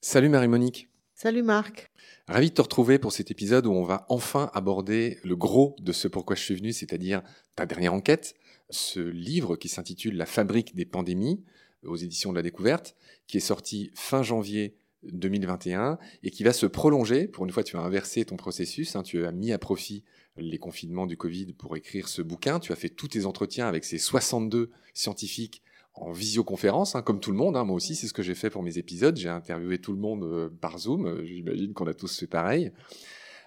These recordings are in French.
Salut Marie-Monique. Salut Marc. Ravi de te retrouver pour cet épisode où on va enfin aborder le gros de ce pourquoi je suis venu, c'est-à-dire ta dernière enquête, ce livre qui s'intitule La fabrique des pandémies aux éditions de la découverte, qui est sorti fin janvier 2021 et qui va se prolonger. Pour une fois, tu as inversé ton processus, hein, tu as mis à profit les confinements du Covid pour écrire ce bouquin, tu as fait tous tes entretiens avec ces 62 scientifiques en visioconférence, hein, comme tout le monde. Hein. Moi aussi, c'est ce que j'ai fait pour mes épisodes. J'ai interviewé tout le monde euh, par Zoom. Euh, j'imagine qu'on a tous fait pareil.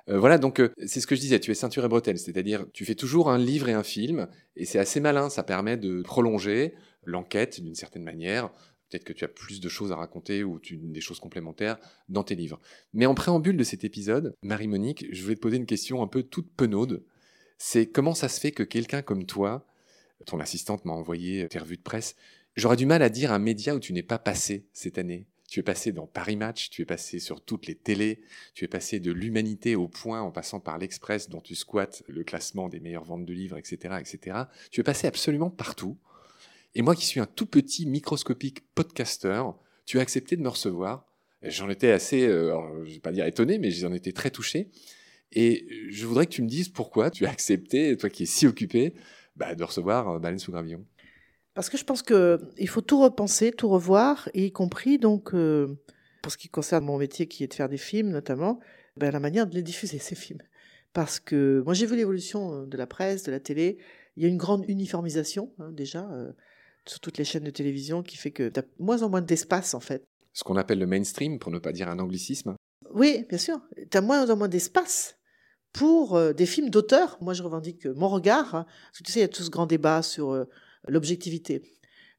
Euh, voilà, donc c'est ce que je disais, tu es ceinture et bretelle, c'est-à-dire tu fais toujours un livre et un film, et c'est assez malin, ça permet de prolonger l'enquête d'une certaine manière. Peut-être que tu as plus de choses à raconter ou des choses complémentaires dans tes livres. Mais en préambule de cet épisode, Marie-Monique, je voulais te poser une question un peu toute penaude. C'est comment ça se fait que quelqu'un comme toi, ton assistante m'a envoyé tes revues de presse, j'aurais du mal à dire un média où tu n'es pas passé cette année. Tu es passé dans Paris Match, tu es passé sur toutes les télés, tu es passé de l'humanité au point en passant par l'Express dont tu squattes le classement des meilleures ventes de livres, etc., etc. Tu es passé absolument partout. Et moi qui suis un tout petit microscopique podcaster, tu as accepté de me recevoir. J'en étais assez, euh, je ne vais pas dire étonné, mais j'en étais très touché. Et je voudrais que tu me dises pourquoi tu as accepté, toi qui es si occupé, bah, de recevoir euh, Baleine sous gravillon. Parce que je pense qu'il faut tout repenser, tout revoir, y compris donc euh, pour ce qui concerne mon métier qui est de faire des films notamment, ben, la manière de les diffuser ces films. Parce que moi j'ai vu l'évolution de la presse, de la télé. Il y a une grande uniformisation hein, déjà sur toutes les chaînes de télévision qui fait que tu as moins en moins d'espace en fait. Ce qu'on appelle le mainstream, pour ne pas dire un anglicisme. Oui, bien sûr. Tu as moins en moins d'espace pour euh, des films d'auteur. Moi, je revendique mon regard. Hein. tu sais, il y a tout ce grand débat sur euh, l'objectivité.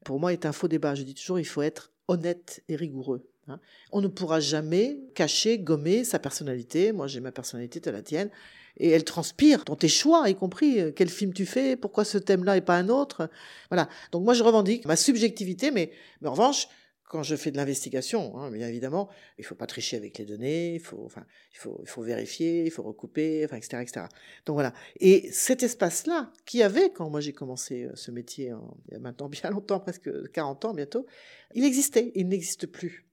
Pour moi, est un faux débat. Je dis toujours, il faut être honnête et rigoureux. Hein. On ne pourra jamais cacher, gommer sa personnalité. Moi, j'ai ma personnalité, tu la tienne et elle transpire dans tes choix, y compris euh, quel film tu fais, pourquoi ce thème-là et pas un autre. Voilà. Donc moi je revendique ma subjectivité, mais, mais en revanche, quand je fais de l'investigation, hein, bien évidemment, il faut pas tricher avec les données, il faut, vérifier, il faut recouper, etc., etc. Donc voilà. Et cet espace-là, qui avait quand moi j'ai commencé euh, ce métier, il y a maintenant bien longtemps, presque 40 ans bientôt, il existait, il n'existe plus.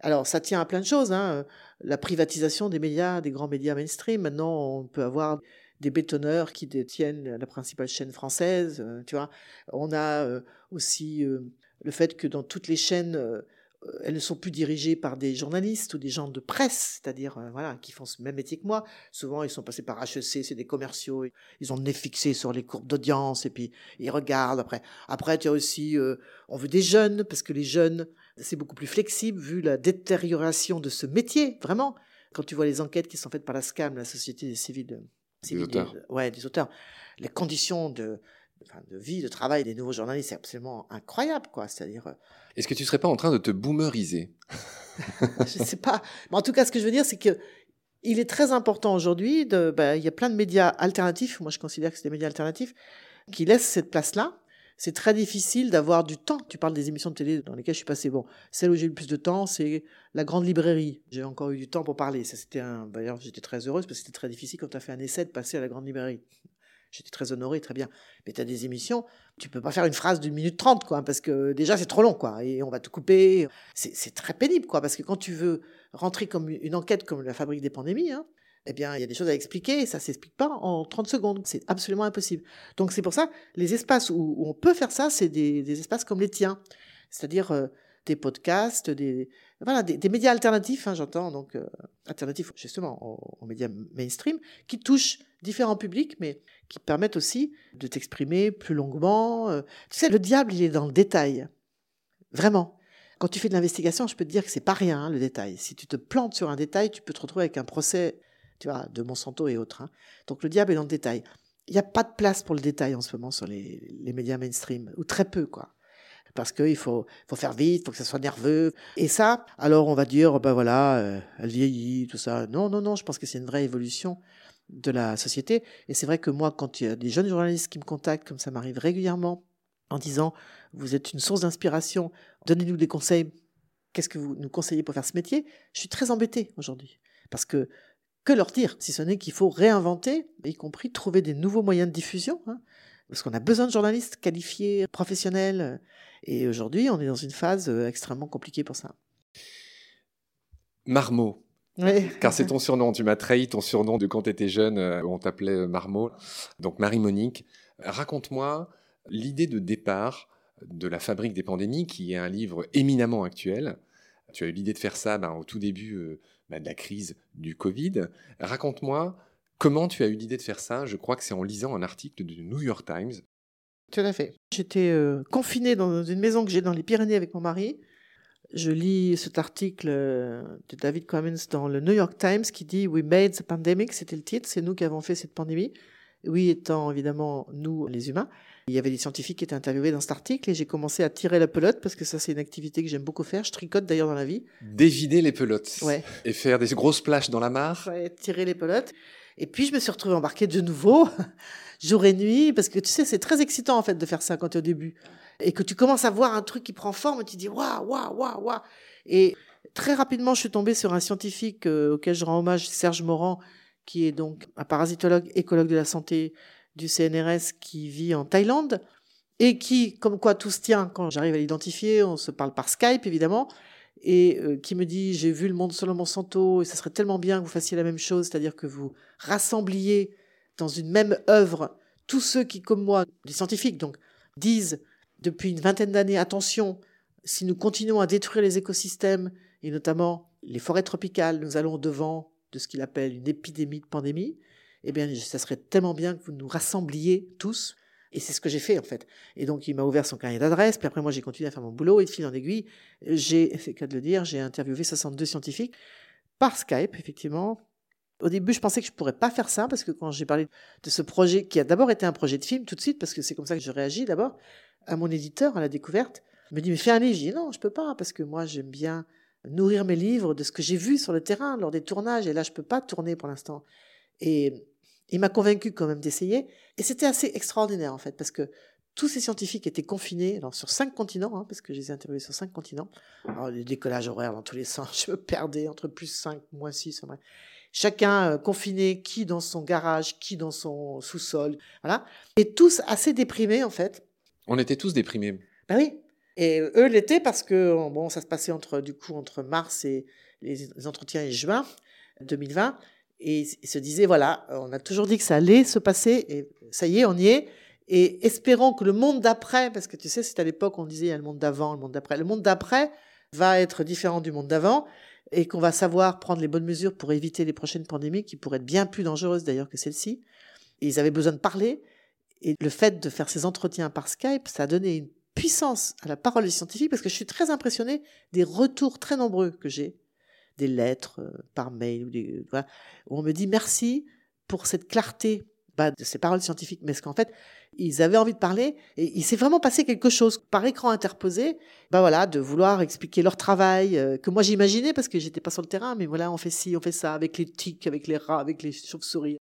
Alors, ça tient à plein de choses. Hein. La privatisation des médias, des grands médias mainstream. Maintenant, on peut avoir des bétonneurs qui détiennent la principale chaîne française. Euh, tu vois, on a euh, aussi euh, le fait que dans toutes les chaînes, elles ne sont plus dirigées par des journalistes ou des gens de presse, c'est-à-dire voilà, qui font ce même métier que moi. Souvent, ils sont passés par HEC, c'est des commerciaux, ils ont le nez fixé sur les courbes d'audience et puis ils regardent. Après, après, tu as aussi, on veut des jeunes parce que les jeunes c'est beaucoup plus flexible vu la détérioration de ce métier, vraiment. Quand tu vois les enquêtes qui sont faites par la SCAM, la Société des auteurs. ouais, des auteurs, les conditions de, de vie, de travail des nouveaux journalistes, c'est absolument incroyable, quoi. C'est-à-dire. Euh, Est-ce que tu serais pas en train de te boomeriser? Je sais pas. Mais en tout cas, ce que je veux dire, c'est que il est très important aujourd'hui. Ben, il y a plein de médias alternatifs. Moi, je considère que c'est des médias alternatifs qui laissent cette place-là c'est très difficile d'avoir du temps. Tu parles des émissions de télé dans lesquelles je suis passé. Bon, celle où j'ai eu le plus de temps, c'est la grande librairie. J'ai encore eu du temps pour parler. Ça, c'était un. D'ailleurs, j'étais très heureuse parce que c'était très difficile quand tu as fait un essai de passer à la grande librairie. J'étais très honorée, très bien. Mais tu as des émissions, tu peux pas faire une phrase d'une minute trente, quoi, parce que déjà c'est trop long, quoi, et on va te couper. C'est très pénible, quoi, parce que quand tu veux rentrer comme une enquête comme la fabrique des pandémies, hein, eh bien, il y a des choses à expliquer et ça s'explique pas en 30 secondes. C'est absolument impossible. Donc, c'est pour ça, les espaces où, on peut faire ça, c'est des, espaces comme les tiens. C'est-à-dire euh, des podcasts, des, voilà, des, médias alternatifs, hein, j'entends, donc, euh, alternatifs justement aux, médias mainstream, qui touchent différents publics, mais qui permettent aussi de t'exprimer plus longuement. Euh. Tu sais, le diable, il est dans le détail. Vraiment. Quand tu fais de l'investigation, je peux te dire que c'est pas rien, hein, le détail. Si tu te plantes sur un détail, tu peux te retrouver avec un procès tu vois, de Monsanto et autres. Hein. Donc le diable est dans le détail. Il n'y a pas de place pour le détail en ce moment sur les, médias mainstream, ou très peu, quoi. Parce qu'il faut, faut faire vite, il faut que ça soit nerveux. Et ça, alors on va dire, ben voilà, euh, elle vieillit, tout ça. Non, non, non, je pense que c'est une vraie évolution de la société. Et c'est vrai que moi, quand il y a des jeunes journalistes qui me contactent, comme ça m'arrive régulièrement, en disant, vous êtes une source d'inspiration, donnez-nous des conseils, qu'est-ce que vous nous conseillez pour faire ce métier Je suis très embêtée aujourd'hui. Parce que que leur dire, si ce n'est qu'il faut réinventer, y compris trouver des nouveaux moyens de diffusion. Hein. parce qu'on a besoin de journalistes qualifiés, professionnels. Et aujourd'hui, on est dans une phase euh, extrêmement compliquée pour ça. Marmot. Oui. Car c'est ton surnom. Tu m'as trahi ton surnom de quand tu étais jeune, euh, où on t'appelait euh, Marmot. Donc Marie-Monique, raconte-moi l'idée de départ de La Fabrique des pandémies, qui est un livre éminemment actuel. Tu as eu l'idée de faire ça ben, au tout début ben, de la crise du Covid. Raconte-moi comment tu as eu l'idée de faire ça. Je crois que c'est en lisant un article du New York Times. Tout à fait. J'étais euh, confinée dans une maison que j'ai dans les Pyrénées avec mon mari. Je lis cet article euh, de David Cummins dans le New York Times qui dit We made the pandemic, c'était le titre, c'est nous qui avons fait cette pandémie. Oui, étant évidemment nous, les humains. Il y avait des scientifiques qui étaient interviewés dans cet article et j'ai commencé à tirer la pelote parce que ça, c'est une activité que j'aime beaucoup faire. Je tricote d'ailleurs dans la vie. Dévider les pelotes. Ouais. Et faire des grosses plages dans la mare. Ouais, tirer les pelotes. Et puis, je me suis retrouvée embarquée de nouveau, jour et nuit, parce que tu sais, c'est très excitant, en fait, de faire ça quand tu es au début. Et que tu commences à voir un truc qui prend forme et tu dis, waouh, waouh, waouh, waouh. Et très rapidement, je suis tombée sur un scientifique euh, auquel je rends hommage, Serge Morand, qui est donc un parasitologue, écologue de la santé du CNRS qui vit en Thaïlande et qui, comme quoi tout se tient quand j'arrive à l'identifier, on se parle par Skype évidemment, et euh, qui me dit j'ai vu le monde selon Monsanto et ça serait tellement bien que vous fassiez la même chose, c'est-à-dire que vous rassembliez dans une même œuvre tous ceux qui, comme moi, les scientifiques, donc, disent depuis une vingtaine d'années attention, si nous continuons à détruire les écosystèmes et notamment les forêts tropicales, nous allons devant de ce qu'il appelle une épidémie de pandémie. Eh bien, ça serait tellement bien que vous nous rassembliez tous et c'est ce que j'ai fait en fait. Et donc il m'a ouvert son carnet d'adresse, puis après moi j'ai continué à faire mon boulot et de fil en aiguille, j'ai, c'est cas de le dire, j'ai interviewé 62 scientifiques par Skype effectivement. Au début, je pensais que je pourrais pas faire ça parce que quand j'ai parlé de ce projet qui a d'abord été un projet de film tout de suite parce que c'est comme ça que je réagis d'abord à mon éditeur à la découverte, il me dit mais fais un livre, je dis non, je peux pas parce que moi j'aime bien nourrir mes livres de ce que j'ai vu sur le terrain lors des tournages et là je peux pas tourner pour l'instant. Et il m'a convaincu quand même d'essayer. Et c'était assez extraordinaire, en fait, parce que tous ces scientifiques étaient confinés alors, sur cinq continents, hein, parce que je les ai interviewés sur cinq continents. Alors, les décollages horaires dans tous les sens, je me perdais entre plus 5, moins 6. Vrai. Chacun euh, confiné, qui dans son garage, qui dans son sous-sol. Voilà. Et tous assez déprimés, en fait. On était tous déprimés. Ben oui. Et eux l'étaient parce que, bon, ça se passait entre, du coup, entre mars et les entretiens et juin 2020 et il se disait voilà, on a toujours dit que ça allait se passer et ça y est, on y est. Et espérons que le monde d'après, parce que tu sais, c'est à l'époque on disait il y a le monde d'avant, le monde d'après. Le monde d'après va être différent du monde d'avant et qu'on va savoir prendre les bonnes mesures pour éviter les prochaines pandémies qui pourraient être bien plus dangereuses d'ailleurs que celle-ci. Ils avaient besoin de parler. Et le fait de faire ces entretiens par Skype, ça a donné une puissance à la parole des scientifiques parce que je suis très impressionnée des retours très nombreux que j'ai des lettres euh, par mail, voilà, où on me dit merci pour cette clarté bah, de ces paroles scientifiques, mais ce qu'en fait, ils avaient envie de parler et il s'est vraiment passé quelque chose par écran interposé, bah voilà, de vouloir expliquer leur travail euh, que moi j'imaginais parce que j'étais pas sur le terrain, mais voilà, on fait ci, on fait ça avec les tiques, avec les rats, avec les chauves-souris.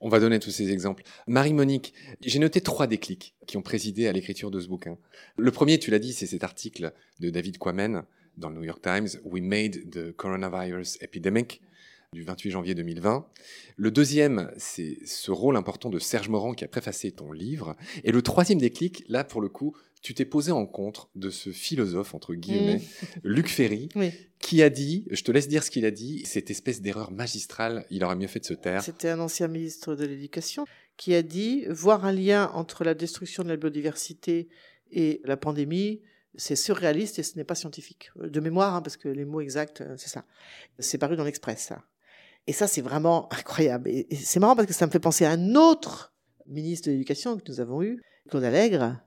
On va donner tous ces exemples. Marie-Monique, j'ai noté trois déclics qui ont présidé à l'écriture de ce bouquin. Le premier, tu l'as dit, c'est cet article de David Quammen dans le New York Times, We Made the Coronavirus Epidemic du 28 janvier 2020. Le deuxième, c'est ce rôle important de Serge Morand qui a préfacé ton livre. Et le troisième déclic, là, pour le coup, tu t'es posé en contre de ce philosophe, entre guillemets, mmh. Luc Ferry, qui a dit, je te laisse dire ce qu'il a dit, cette espèce d'erreur magistrale, il aurait mieux fait de se taire. C'était un ancien ministre de l'Éducation qui a dit, voir un lien entre la destruction de la biodiversité et la pandémie, c'est surréaliste et ce n'est pas scientifique. De mémoire, hein, parce que les mots exacts, euh, c'est ça. C'est paru dans l'Express, ça. Et ça, c'est vraiment incroyable. Et, c'est marrant parce que ça me fait penser à un autre ministre de l'Éducation que nous avons eu, Claude Allègre,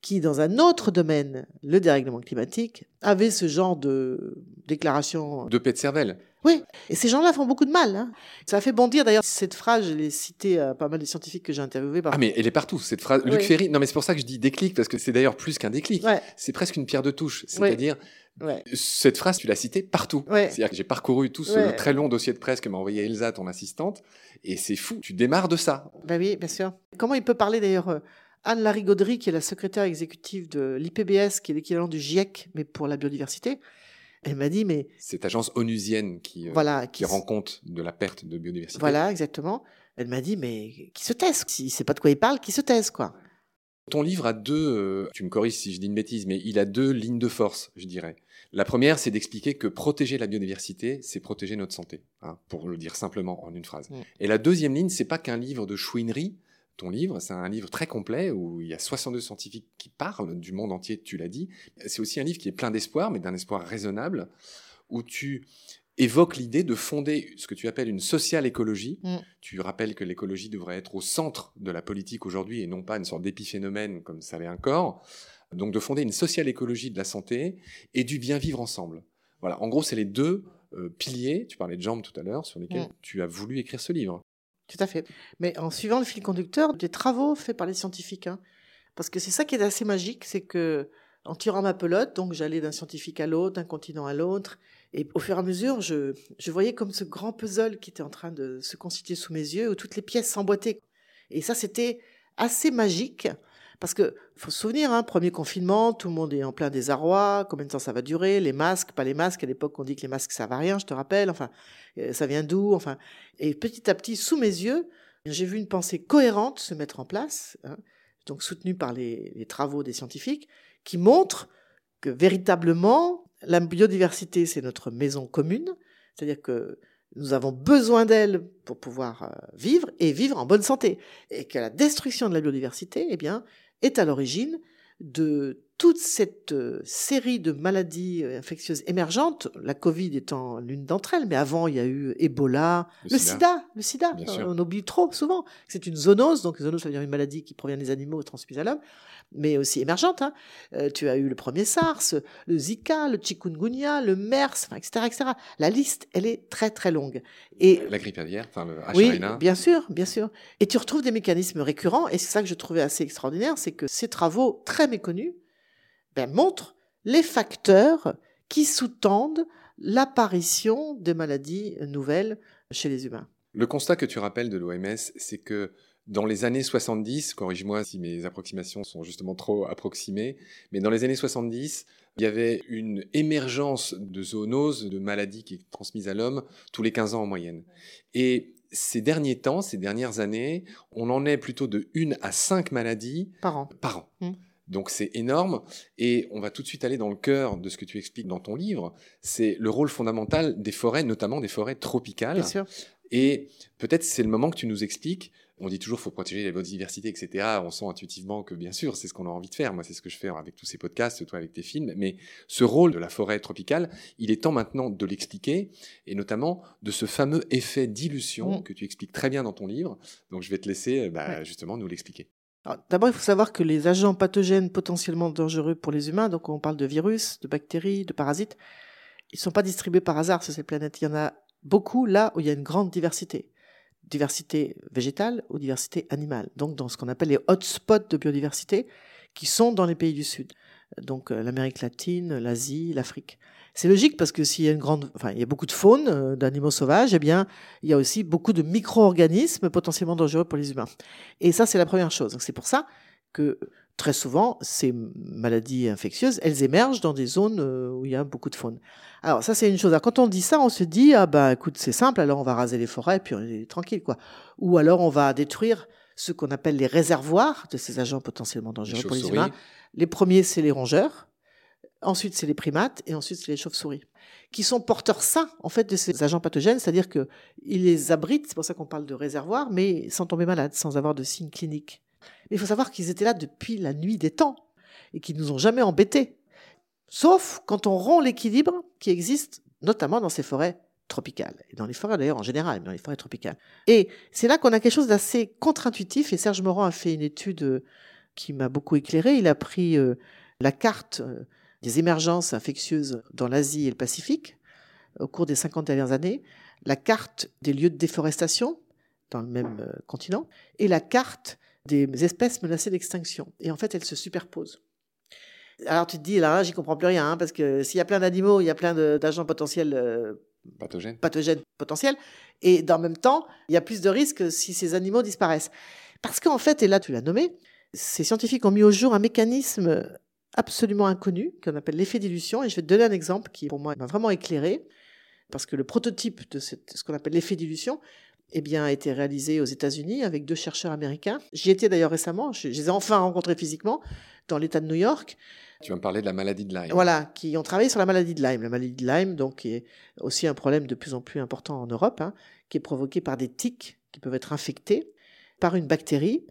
qui, dans un autre domaine, le dérèglement climatique, avait ce genre de déclaration. De paix de cervelle. Oui, et ces gens-là font beaucoup de mal. Hein. Ça a fait bondir d'ailleurs cette phrase, je l'ai citée à pas mal de scientifiques que j'ai interviewés. Ah mais elle est partout, cette phrase. Luc Ferry, non mais c'est pour ça que je dis déclic, parce que c'est d'ailleurs plus qu'un déclic. C'est presque une pierre de touche. C'est-à-dire, cette phrase, tu l'as citée partout. C'est-à-dire que j'ai parcouru tout ce très long dossier de presse que m'a envoyé Elsa, ton assistante, et c'est fou, tu démarres de ça. Ben oui, bien sûr. Comment il peut parler d'ailleurs euh, Anne Larigauderie, qui est la secrétaire exécutive de l'IPBS, qui est l'équivalent du GIEC, mais pour la biodiversité, elle m'a dit, mais... Cette agence onusienne qui, euh, voilà, qui, rend compte de la perte de biodiversité. Voilà, exactement. Elle m'a dit, mais qui se taise? S'il ne sait pas de quoi il parle, qui se taise, quoi? Ton livre a deux, euh, tu me corriges si je dis une bêtise, mais il a deux lignes de force, je dirais. La première, c'est d'expliquer que protéger la biodiversité, c'est protéger notre santé, hein, pour le dire simplement en une phrase. Mm. Et la deuxième ligne, c'est pas qu'un livre de chouinerie. Ton livre, c'est un livre très complet où il y a 62 scientifiques qui parlent du monde entier, tu l'as dit. C'est aussi un livre qui est plein d'espoir, mais d'un espoir raisonnable, où tu évoques l'idée de fonder ce que tu appelles une sociale écologie. Mm. Tu rappelles que l'écologie devrait être au centre de la politique aujourd'hui et non pas une sorte d'épiphénomène comme ça l'est encore. Donc de fonder une sociale écologie de la santé et du bien vivre ensemble. Voilà, en gros, c'est les deux euh, piliers, tu parlais de jambes tout à l'heure, sur lesquels Mm. tu as voulu écrire ce livre. Tout à fait. Mais en suivant le fil conducteur des travaux faits par les scientifiques. hein. Parce que c'est ça qui est assez magique, c'est que en tirant ma pelote, donc j'allais d'un scientifique à l'autre, d'un continent à l'autre, et au fur et à mesure, je, je voyais comme ce grand puzzle qui était en train de se constituer sous mes yeux, où toutes les pièces s'emboîtaient. Et ça, c'était assez magique. Parce que faut se souvenir, hein, premier confinement, tout le monde est en plein désarroi. Combien de temps ça va durer Les masques, pas les masques. À l'époque, on dit que les masques ça va rien. Je te rappelle. Enfin, euh, ça vient d'où Enfin, et petit à petit, sous mes yeux, j'ai vu une pensée cohérente se mettre en place, hein, donc soutenue par les, les travaux des scientifiques, qui montre que véritablement, la biodiversité, c'est notre maison commune, c'est-à-dire que nous avons besoin d'elle pour pouvoir euh, vivre et vivre en bonne santé, et que la destruction de la biodiversité, eh bien, est à l'origine de toute cette euh, série de maladies euh, infectieuses émergentes, la Covid étant l'une d'entre elles, mais avant il y a eu Ebola, Le le, sida. sida. le sida, Euh, on oublie trop souvent que c'est une zoonose, donc zoonose ça veut dire une maladie qui provient des animaux transmise à l'homme, mais aussi émergente. hein. Euh, tu as eu le premier SARS, le Zika, le chikungunya, le MERS, etc., etc. La liste, elle est très très longue. Et La grippe aviaire, enfin le oui, H1N1. bien sûr, bien sûr. Et tu retrouves des mécanismes récurrents, et c'est ça que je trouvais assez extraordinaire, c'est que ces travaux très méconnus ben, montrent les facteurs qui sous-tendent l'apparition de maladies nouvelles chez les humains. Le constat que tu rappelles de l'OMS, c'est que dans les années 70, corrige-moi si mes approximations sont justement trop approximées, mais dans les années 70, il y avait une émergence de zoonoses, de maladies qui est transmise à l'homme tous les 15 ans en moyenne. Et ces derniers temps, ces dernières années, on en est plutôt de 1 à 5 maladies Par an. par an. Mm. Donc c'est énorme et on va tout de suite aller dans le cœur de ce que tu expliques dans ton livre, c'est le rôle fondamental des forêts, notamment des forêts tropicales. Bien sûr. Et peut-être c'est le moment que tu nous expliques. On dit toujours faut protéger la biodiversité, etc. On sent intuitivement que bien sûr c'est ce qu'on a envie de faire. Moi c'est ce que je fais avec tous ces podcasts, toi avec tes films. Mais ce rôle de la forêt tropicale, il est temps maintenant de l'expliquer et notamment de ce fameux effet dilution Mm. que tu expliques très bien dans ton livre. Donc je vais te laisser bah, Ouais. justement nous l'expliquer. D'abord, il faut savoir que les agents pathogènes potentiellement dangereux pour les humains, donc on parle de virus, de bactéries, de parasites, ils ne sont pas distribués par hasard sur cette planète. Il y en a beaucoup là où il y a une grande diversité. Diversité végétale ou diversité animale. Donc dans ce qu'on appelle les hotspots de biodiversité qui sont dans les pays du Sud. Donc euh, l'Amérique latine, l'Asie, l'Afrique. C'est logique parce que s'il y a une grande, enfin il y a beaucoup de faune, euh, d'animaux sauvages, eh bien il y a aussi beaucoup de micro-organismes potentiellement dangereux pour les humains. Et ça, c'est la première chose. C'est pour ça que très souvent, ces maladies infectieuses, elles émergent dans des zones euh, où il y a beaucoup de faune. Alors ça, c'est une chose. Alors, quand on dit ça, on se dit, ah bah écoute, c'est simple, alors on va raser les forêts, puis on est tranquille, quoi. Ou alors on va détruire ce qu'on appelle les réservoirs de ces agents potentiellement dangereux pour les humains. Les premiers, c'est les rongeurs. Ensuite, c'est les primates. Et ensuite, c'est les chauves-souris. Qui sont porteurs sains, en fait, de ces agents pathogènes. C'est-à-dire que ils les abritent. C'est pour ça qu'on parle de réservoirs, mais sans tomber malade, sans avoir de signes cliniques. Mais il faut savoir qu'ils étaient là depuis la nuit des temps. Et qu'ils nous ont jamais embêtés. Sauf quand on rompt l'équilibre qui existe, notamment dans ces forêts tropicales. Et dans les forêts d'ailleurs en général, mais dans les forêts tropicales. Et c'est là qu'on a quelque chose d'assez contre-intuitif. Et Serge Morand a fait une étude euh, qui m'a beaucoup éclairé. Il a pris euh, la carte euh, des émergences infectieuses dans l'Asie et le Pacifique au cours des 50 dernières années, la carte des lieux de déforestation dans le même continent et la carte des espèces menacées d'extinction. Et en fait, elles se superposent. Alors tu te dis, là, j'y comprends plus rien, hein, parce que s'il y a plein d'animaux, il y a plein d'agents potentiels Pathogène. potentiels, et dans le même temps, il y a plus de risques si ces animaux disparaissent. Parce qu'en fait, et là tu l'as nommé, ces scientifiques ont mis au jour un mécanisme absolument inconnu qu'on appelle l'effet dilution, et je vais te donner un exemple qui pour moi m'a vraiment éclairé, parce que le prototype de ce qu'on appelle l'effet dilution, eh bien, a été réalisé aux États-Unis avec deux chercheurs américains. J'y étais d'ailleurs récemment, je, les ai enfin rencontrés physiquement dans l'État de New York. Tu vas me parler de la maladie de Lyme. Voilà, qui ont travaillé sur la maladie de Lyme. La maladie de Lyme, donc, qui est aussi un problème de plus en plus important en Europe, hein, qui est provoqué par des tiques qui peuvent être infectés par une bactérie.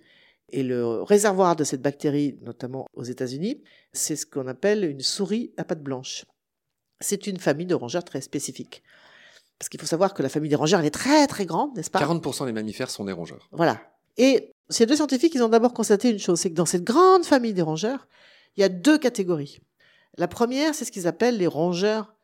Et le réservoir de cette bactérie, notamment aux États-Unis, c'est ce qu'on appelle une souris à pattes blanches. C'est une famille de rongeurs très spécifique. Parce qu'il faut savoir que la famille des rongeurs, elle est très très grande, n'est-ce pas? 40% des mammifères sont des rongeurs. Voilà. Et ces deux scientifiques, ils ont d'abord constaté une chose, c'est que dans cette grande famille des rongeurs, il y a deux catégories. La première, c'est ce qu'ils appellent les rongeurs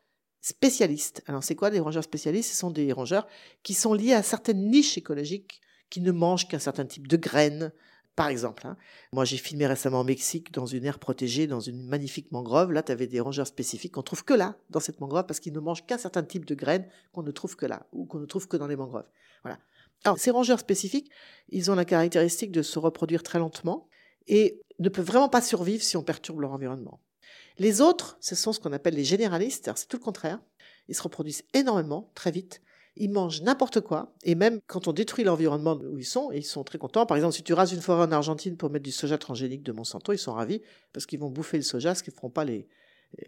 spécialistes. Alors c'est quoi des rongeurs spécialistes? Ce sont des rongeurs qui sont liés à certaines niches écologiques, qui ne mangent qu'un certain type de graines, par exemple, hein. moi j'ai filmé récemment au Mexique dans une aire protégée, dans une magnifique mangrove. Là, tu avais des rongeurs spécifiques qu'on trouve que là, dans cette mangrove, parce qu'ils ne mangent qu'un certain type de graines qu'on ne trouve que là, ou qu'on ne trouve que dans les mangroves. Voilà. Alors, ces rongeurs spécifiques, ils ont la caractéristique de se reproduire très lentement et ne peuvent vraiment pas survivre si on perturbe leur environnement. Les autres, ce sont ce qu'on appelle les généralistes, c'est tout le contraire. Ils se reproduisent énormément, très vite, ils mangent n'importe quoi. Et même quand on détruit l'environnement où ils sont, ils sont très contents. Par exemple, si tu rases une forêt en Argentine pour mettre du soja transgénique de Monsanto, ils sont ravis parce qu'ils vont bouffer le soja, ce qu'ils ne feront pas les,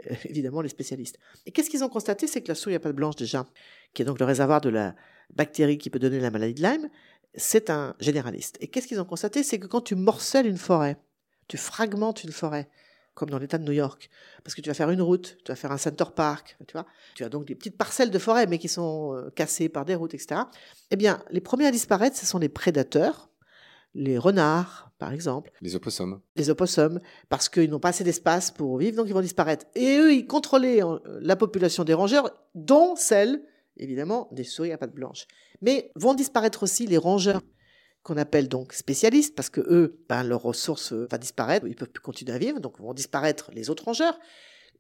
euh, évidemment les spécialistes. Et qu'est-ce qu'ils ont constaté? C'est que la souris à pattes blanche déjà, qui est donc le réservoir de la bactérie qui peut donner la maladie de Lyme, c'est un généraliste. Et qu'est-ce qu'ils ont constaté? C'est que quand tu morcelles une forêt, tu fragmentes une forêt, comme dans l'État de New York, parce que tu vas faire une route, tu vas faire un center park, tu vois, tu as donc des petites parcelles de forêt, mais qui sont euh, cassées par des routes, etc. Eh bien, les premiers à disparaître, ce sont les prédateurs, les renards, par exemple. Les opossums. Les opossums, parce qu'ils n'ont pas assez d'espace pour vivre, donc ils vont disparaître. Et eux, ils contrôlaient euh, la population des rongeurs, dont celle, évidemment, des souris à pattes blanches. Mais vont disparaître aussi les rongeurs qu'on appelle donc spécialistes, parce que eux, ben, leur ressource va disparaître, ils peuvent plus continuer à vivre, donc vont disparaître les autres rongeurs.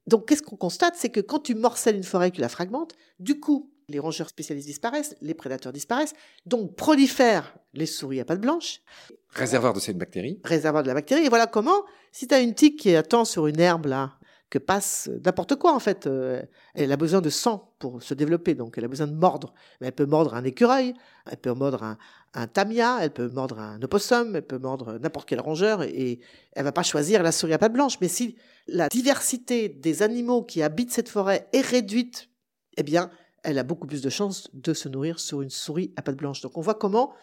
Donc, qu'est-ce qu'on constate? C'est que quand tu morcelles une forêt tu la fragmentes, du coup, les rongeurs spécialistes disparaissent, les prédateurs disparaissent, donc prolifèrent les souris à pattes blanches. Réservoir de cette bactérie. Réservoir de la bactérie. Et voilà comment, si tu as une tique qui attend sur une herbe là, que passe n'importe quoi en fait. Euh, elle a besoin de sang pour se développer, donc elle a besoin de mordre. Mais elle peut mordre un écureuil, elle peut mordre un, tamia, elle peut mordre un opossum, elle peut mordre n'importe quel rongeur, et elle va pas choisir la souris à pattes blanches. Mais si la diversité des animaux qui habitent cette forêt est réduite, eh bien, elle a beaucoup plus de chances de se nourrir sur une souris à pattes blanches. Donc on voit comment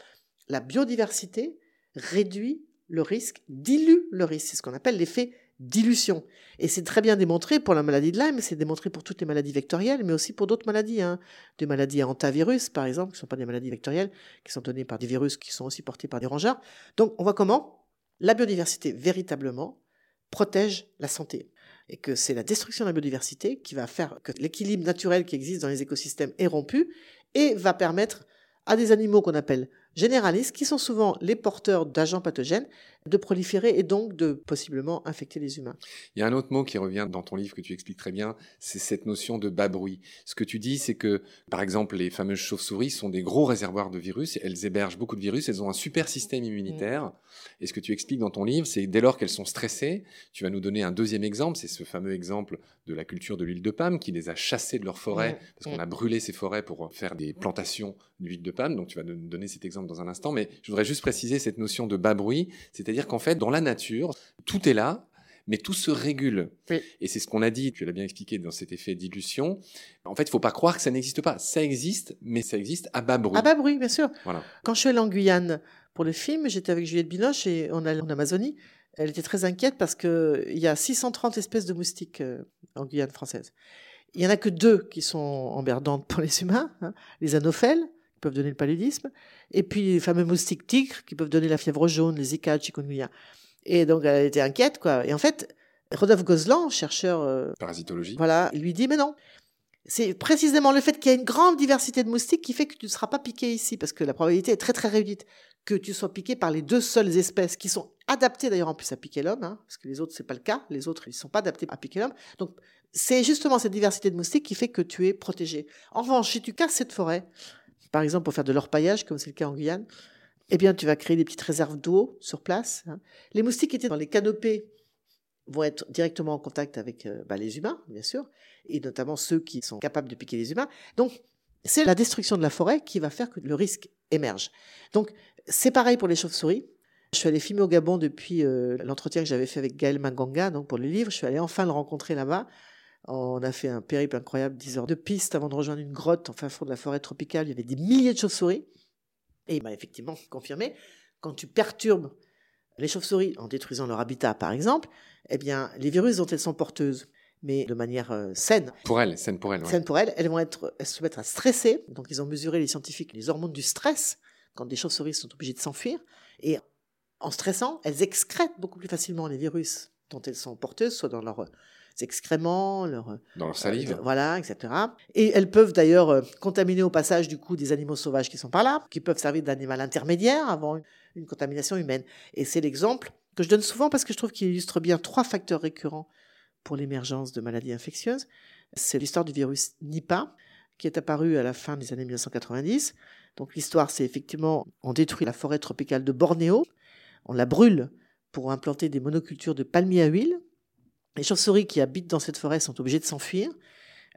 la biodiversité réduit le risque, dilue le risque. C'est ce qu'on appelle l'effet dilution. Et c'est très bien démontré pour la maladie de Lyme, c'est démontré pour toutes les maladies vectorielles, mais aussi pour d'autres maladies. Hein. Des maladies à antivirus, par exemple, qui ne sont pas des maladies vectorielles, qui sont données par des virus qui sont aussi portés par des rongeurs. Donc on voit comment la biodiversité, véritablement, protège la santé. Et que c'est la destruction de la biodiversité qui va faire que l'équilibre naturel qui existe dans les écosystèmes est rompu et va permettre à des animaux qu'on appelle généralistes, qui sont souvent les porteurs d'agents pathogènes, de proliférer et donc de possiblement infecter les humains. Il y a un autre mot qui revient dans ton livre que tu expliques très bien, c'est cette notion de bas bruit. Ce que tu dis, c'est que, par exemple, les fameuses chauves-souris sont des gros réservoirs de virus, elles hébergent beaucoup de virus, elles ont un super système immunitaire. Mm. Et ce que tu expliques dans ton livre, c'est dès lors qu'elles sont stressées, tu vas nous donner un deuxième exemple, c'est ce fameux exemple de la culture de l'huile de palme qui les a chassées de leur forêt, mm. parce qu'on mm. a brûlé ces forêts pour faire des plantations d'huile de palme. Donc tu vas nous donner cet exemple dans un instant, mais je voudrais juste préciser cette notion de bas bruit, c'est-à-dire qu'en fait, dans la nature, tout est là, mais tout se régule. Et c'est ce qu'on a dit, tu l'as bien expliqué dans cet effet dilution. En fait, il faut pas croire que ça n'existe pas. Ça existe, mais ça existe à bas bruit. À bas bruit, bien sûr. Voilà. Quand je suis allée en Guyane pour le film, j'étais avec Juliette Binoche et on allait en Amazonie. Elle était très inquiète parce qu'il y a 630 espèces de moustiques euh, en Guyane française. Il y en a que deux qui sont emmerdantes pour les humains, hein. les anophèles, qui peuvent donner le paludisme, et puis les fameux moustiques tigres qui peuvent donner la fièvre jaune, les Zika, le chikungunya. Et donc elle était inquiète, quoi. Et en fait, Rodolphe Gozlan, chercheur. Euh, Parasitologie. Voilà, il lui dit Mais non, c'est précisément le fait qu'il y a une grande diversité de moustiques qui fait que tu ne seras pas piqué ici, parce que la probabilité est très très réduite que tu sois piqué par les deux seules espèces qui sont adaptées d'ailleurs en plus à piquer l'homme, hein, parce que les autres c'est pas le cas, les autres ils sont pas adaptés à piquer l'homme. Donc c'est justement cette diversité de moustiques qui fait que tu es protégé. En revanche, si tu casses cette forêt, par exemple pour faire de l'orpaillage, comme c'est le cas en Guyane, eh bien, tu vas créer des petites réserves d'eau sur place. Hein. Les moustiques qui étaient dans les canopées vont être directement en contact avec euh, bah, les humains, bien sûr, et notamment ceux qui sont capables de piquer les humains. Donc, c'est la destruction de la forêt qui va faire que le risque émergent. Donc, c'est pareil pour les chauves-souris. Je suis allée filmer au Gabon depuis euh, l'entretien que j'avais fait avec Gaël Manganga, donc pour le livre. Je suis allée enfin le rencontrer là-bas. On a fait un périple incroyable, 10 heures de piste avant de rejoindre une grotte en fin fond de la forêt tropicale. Il y avait des milliers de chauves-souris. Et il m'a effectivement confirmé, quand tu perturbes les chauves-souris en détruisant leur habitat, par exemple, eh bien, les virus dont elles sont porteuses, mais de manière euh, saine. Pour elles, saine pour elles. Saine pour elles, elles vont être, elles se mettre à stresser. Donc, ils ont mesuré les scientifiques les hormones du stress quand des chauves-souris sont obligées de s'enfuir. Et en stressant, elles excrètent beaucoup plus facilement les virus dont elles sont porteuses, soit dans leurs excréments, leur, dans leur salive. Euh, voilà, etc. Et elles peuvent d'ailleurs euh, contaminer au passage du coup des animaux sauvages qui sont par là, qui peuvent servir d'animal intermédiaire avant une contamination humaine. Et c'est l'exemple que je donne souvent parce que je trouve qu'il illustre bien trois facteurs récurrents pour l'émergence de maladies infectieuses. C'est l'histoire du virus Nipah, qui est apparu à la fin des années 1990. Donc l'histoire, c'est effectivement, on détruit la forêt tropicale de Bornéo, on la brûle pour implanter des monocultures de palmiers à huile. Les chauves-souris qui habitent dans cette forêt sont obligées de s'enfuir.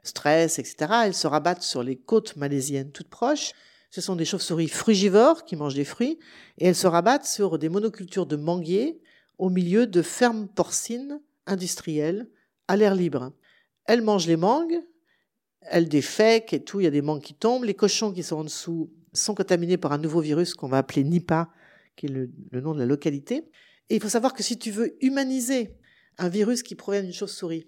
Stress, etc. Elles se rabattent sur les côtes malaisiennes toutes proches. Ce sont des chauves-souris frugivores qui mangent des fruits et elles se rabattent sur des monocultures de manguiers au milieu de fermes porcines industrielles à l'air libre. Elles mangent les mangues, elles défèquent et tout, il y a des mangues qui tombent. Les cochons qui sont en dessous sont contaminés par un nouveau virus qu'on va appeler Nipah, qui est le, nom de la localité. Et il faut savoir que si tu veux humaniser un virus qui provient d'une chauve-souris,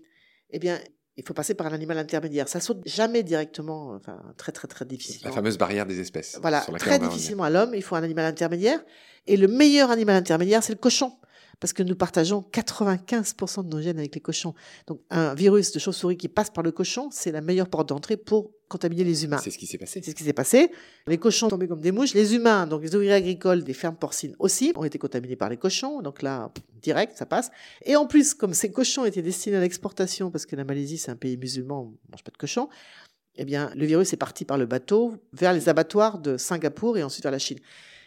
eh bien, il faut passer par un animal intermédiaire. Ça saute jamais directement, enfin très très très difficilement. La fameuse barrière des espèces. Voilà, très difficilement à l'homme. Il faut un animal intermédiaire. Et le meilleur animal intermédiaire, c'est le cochon parce que nous partageons 95% de nos gènes avec les cochons. Donc un virus de chauve-souris qui passe par le cochon, c'est la meilleure porte d'entrée pour contaminer les humains. C'est ce qui s'est passé. C'est ce qui s'est passé. Les cochons tombés comme des mouches. Les humains, donc les ouvriers agricoles des fermes porcines aussi, ont été contaminés par les cochons. Donc là, direct, ça passe. Et en plus, comme ces cochons étaient destinés à l'exportation, parce que la Malaisie, c'est un pays musulman, on ne mange pas de cochons, eh bien, le virus est parti par le bateau vers les abattoirs de Singapour et ensuite vers la Chine.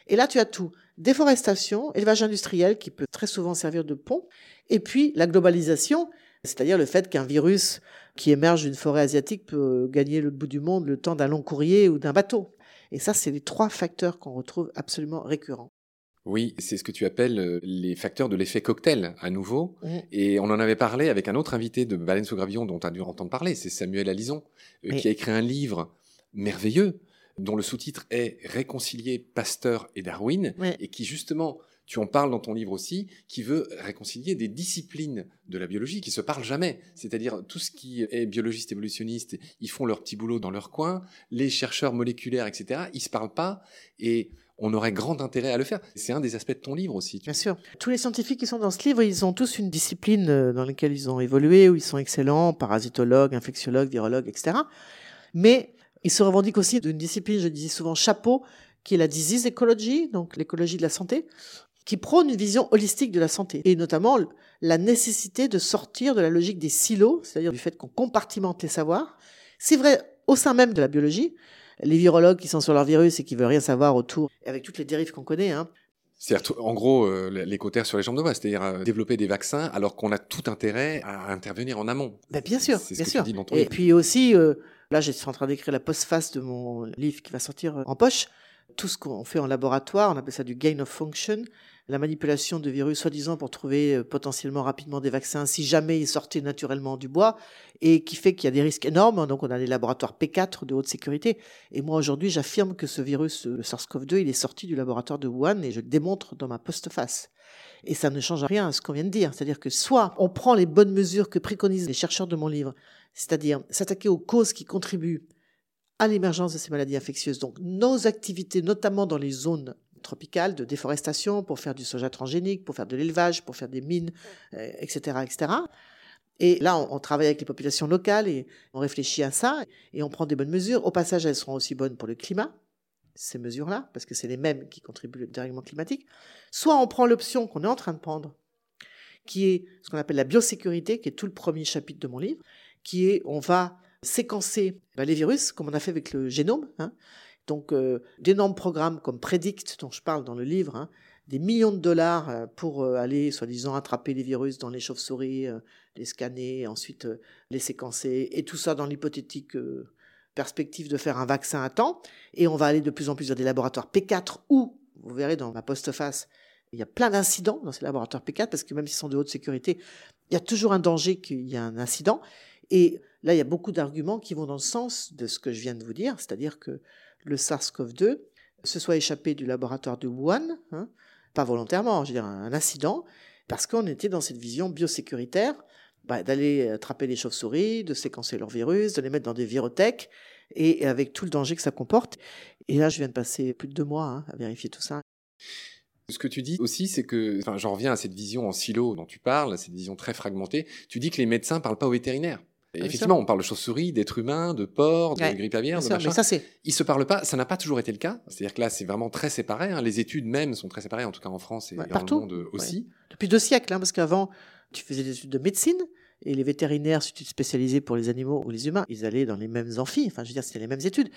Et là, tu as tout. Déforestation, élevage industriel qui peut très souvent servir de pont, et puis la globalisation, c'est-à-dire le fait qu'un virus qui émerge d'une forêt asiatique peut gagner le bout du monde le temps d'un long courrier ou d'un bateau. Et ça, c'est les trois facteurs qu'on retrouve absolument récurrents. Oui, c'est ce que tu appelles euh, les facteurs de l'effet cocktail à nouveau. Mmh. Et on en avait parlé avec un autre invité de Baleine sous Gravillon dont tu as dû entendre parler, c'est Samuel Alison, euh, qui a écrit un livre merveilleux dont le sous-titre est Réconcilier Pasteur et Darwin, et qui justement, tu en parles dans ton livre aussi, qui veut réconcilier des disciplines de la biologie qui se parlent jamais. C'est-à-dire tout ce qui est biologiste évolutionniste, ils font leur petit boulot dans leur coin, les chercheurs moléculaires, etc., ils se parlent pas, et on aurait grand intérêt à le faire. C'est un des aspects de ton livre aussi. Bien sûr. Tous les scientifiques qui sont dans ce livre, ils ont tous une discipline euh, dans laquelle ils ont évolué, où ils sont excellents, parasitologues, infectiologues, virologues, etc. Mais il se revendique aussi d'une discipline, je disais souvent chapeau, qui est la disease ecology, donc l'écologie de la santé, qui prône une vision holistique de la santé, et notamment la nécessité de sortir de la logique des silos, c'est-à-dire du fait qu'on compartimente les savoirs. C'est vrai au sein même de la biologie. Les virologues qui sont sur leur virus et qui veulent rien savoir autour, avec toutes les dérives qu'on connaît, hein, c'est-à-dire, en gros, euh, sur les jambes de bois, c'est-à-dire euh, développer des vaccins alors qu'on a tout intérêt à intervenir en amont. Ben bien sûr, bien sûr. Et puis aussi, euh, Là, je suis en train d'écrire la postface de mon livre qui va sortir en poche. Tout ce qu'on fait en laboratoire, on appelle ça du gain of function, la manipulation de virus soi-disant pour trouver euh, potentiellement rapidement des vaccins si jamais ils sortaient naturellement du bois et qui fait qu'il y a des risques énormes. Donc on a des laboratoires P4 de haute sécurité. Et moi aujourd'hui j'affirme que ce virus, le SARS-CoV-2, il est sorti du laboratoire de Wuhan et je le démontre dans ma postface. Et ça ne change rien à ce qu'on vient de dire. C'est-à-dire que soit on prend les bonnes mesures que préconisent les chercheurs de mon livre, c'est-à-dire s'attaquer aux causes qui contribuent à l'émergence de ces maladies infectieuses. Donc nos activités, notamment dans les zones tropicales de déforestation, pour faire du soja transgénique, pour faire de l'élevage, pour faire des mines, etc., euh, etc. Et là, on, travaille avec les populations locales et on réfléchit à ça et on prend des bonnes mesures. Au passage, elles seront aussi bonnes pour le climat, ces mesures-là, parce que c'est les mêmes qui contribuent au dérèglement climatique. Soit on prend l'option qu'on est en train de prendre, qui est ce qu'on appelle la biosécurité, qui est tout le premier chapitre de mon livre, qui est on va séquencer bah, les virus, comme on a fait avec le génome. Hein. Donc, euh, d'énormes programmes comme Predict, dont je parle dans le livre, hein, des millions de dollars euh, pour euh, aller, soi-disant, attraper les virus dans les chauves-souris, les scanner, ensuite les séquencer, et tout ça dans l'hypothétique perspective de faire un vaccin à temps, et on va aller de plus en plus vers des laboratoires P4 où, vous verrez dans ma postface, il y a plein d'incidents dans ces laboratoires P4 parce que même s'ils sont de haute sécurité, il y a toujours un danger qu'il y ait un incident. Et là, il y a beaucoup d'arguments qui vont dans le sens de ce que je viens de vous dire, c'est-à-dire que le SARS-CoV-2 se soit échappé du laboratoire de Wuhan, hein, pas volontairement, je veux dire un incident, parce qu'on était dans cette vision biosécuritaire bah, d'aller attraper les chauves-souris, de séquencer leurs virus, de les mettre dans des virothèques, et avec tout le danger que ça comporte. Et là, je viens de passer plus de deux mois hein, à vérifier tout ça. Ce que tu dis aussi, c'est que, enfin, j'en reviens à cette vision en silo dont tu parles, cette vision très fragmentée. Tu dis que les médecins parlent pas aux vétérinaires. Effectivement, on parle de chauves-souris, d'êtres humains, de porcs, de grippe aviaire, de machin. Ça, Ils se parlent pas. Ça n'a pas toujours été le cas. C'est-à-dire que là, c'est vraiment très séparé. Hein. Les études même sont très séparées, en tout cas en France et dans le monde aussi. Depuis deux siècles, hein, parce qu'avant, tu faisais des études de médecine. Et les vétérinaires, si tu te spécialisais pour les animaux ou les humains, ils allaient dans les mêmes amphis. Enfin, je veux dire, c'était les mêmes études.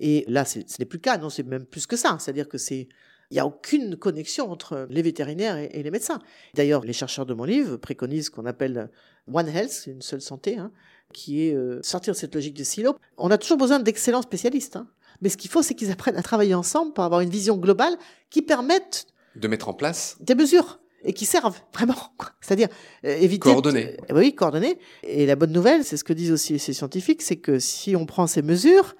Et là, ce n'est plus le cas. Non, c'est même plus que ça. C'est-à-dire que c'est il n'y a aucune connexion entre les vétérinaires et, les médecins. D'ailleurs, les chercheurs de mon livre préconisent ce qu'on appelle One Health, une seule santé, hein, qui est euh, sortir de cette logique de silo. On a toujours besoin d'excellents spécialistes. Hein. Mais ce qu'il faut, c'est qu'ils apprennent à travailler ensemble pour avoir une vision globale qui permette de mettre en place des mesures et qui servent vraiment. C'est-à-dire euh, éviter. Coordonner. oui, coordonner. Et la bonne nouvelle, c'est ce que disent aussi ces scientifiques, c'est que si on prend ces mesures,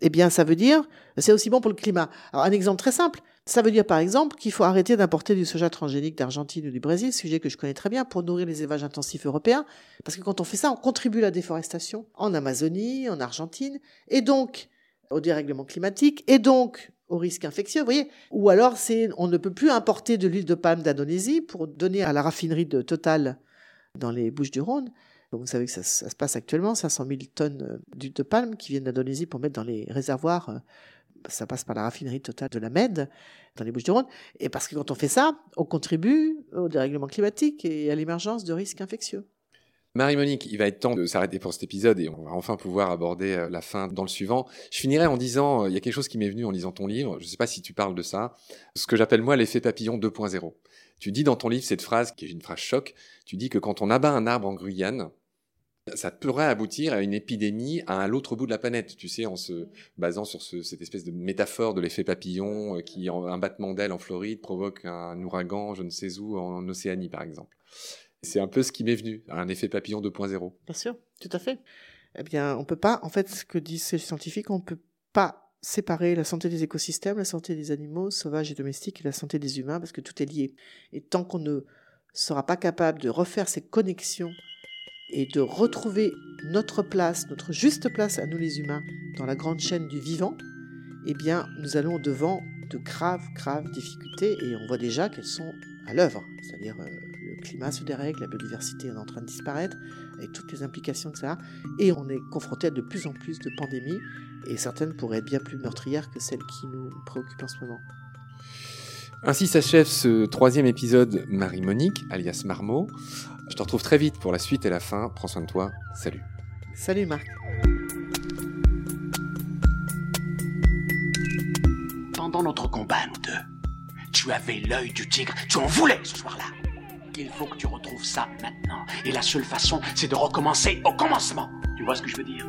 eh bien, ça veut dire, c'est aussi bon pour le climat. Alors, un exemple très simple. Ça veut dire, par exemple, qu'il faut arrêter d'importer du soja transgénique d'Argentine ou du Brésil, sujet que je connais très bien, pour nourrir les élevages intensifs européens. Parce que quand on fait ça, on contribue à la déforestation en Amazonie, en Argentine, et donc au dérèglement climatique, et donc au risque infectieux, vous voyez. Ou alors, on ne peut plus importer de l'huile de palme d'Indonésie pour donner à la raffinerie de Total dans les Bouches du Rhône. vous savez que ça, se passe actuellement, 500 000 tonnes euh, d'huile de palme qui viennent d'Indonésie pour mettre dans les réservoirs. Ça passe par la raffinerie totale de la Med, dans les Bouches-du-Rhône. Et parce que quand on fait ça, on contribue au dérèglement climatique et à l'émergence de risques infectieux. Marie-Monique, il va être temps de s'arrêter pour cet épisode et on va enfin pouvoir aborder euh, la fin dans le suivant. Je finirai en disant, euh, il y a quelque chose qui m'est venu en lisant ton livre, je ne sais pas si tu parles de ça, ce que j'appelle moi l'effet papillon 2.0. Tu dis dans ton livre cette phrase, qui est une phrase choc, tu dis que quand on abat un arbre en Guyane, ça pourrait aboutir à une épidémie à l'autre bout de la planète, tu sais, en se basant sur cette espèce de métaphore de l'effet papillon euh, qui, un battement d'aile en Floride, provoque un ouragan, je ne sais où, en Océanie, par exemple. C'est un peu ce qui m'est venu, un effet papillon 2.0. Bien sûr, tout à fait. Eh bien, on peut pas, en fait, ce que disent ces scientifiques, on peut pas séparer la santé des écosystèmes, la santé des animaux sauvages et domestiques et la santé des humains parce que tout est lié. Et tant qu'on ne sera pas capable de refaire ces connexions et de retrouver notre place, notre juste place à nous les humains dans la grande chaîne du vivant, eh bien, nous allons devant de graves, graves difficultés et on voit déjà qu'elles sont à l'œuvre. C'est-à-dire, euh, le climat se dérègle, la biodiversité est en train de disparaître, et toutes les implications que ça a. Et on est confronté à de plus en plus de pandémies, et certaines pourraient être bien plus meurtrières que celles qui nous préoccupent en ce moment. Ainsi s'achève ce troisième épisode Marie-Monique, alias Marmot. Je te retrouve très vite pour la suite et la fin. Prends soin de toi. Salut. Salut Marc. Pendant notre combat, nous deux, tu avais l'œil du tigre. Tu en voulais ce soir-là. Il faut que tu retrouves ça maintenant. Et la seule façon, c'est de recommencer au commencement. Tu vois ce que je veux dire?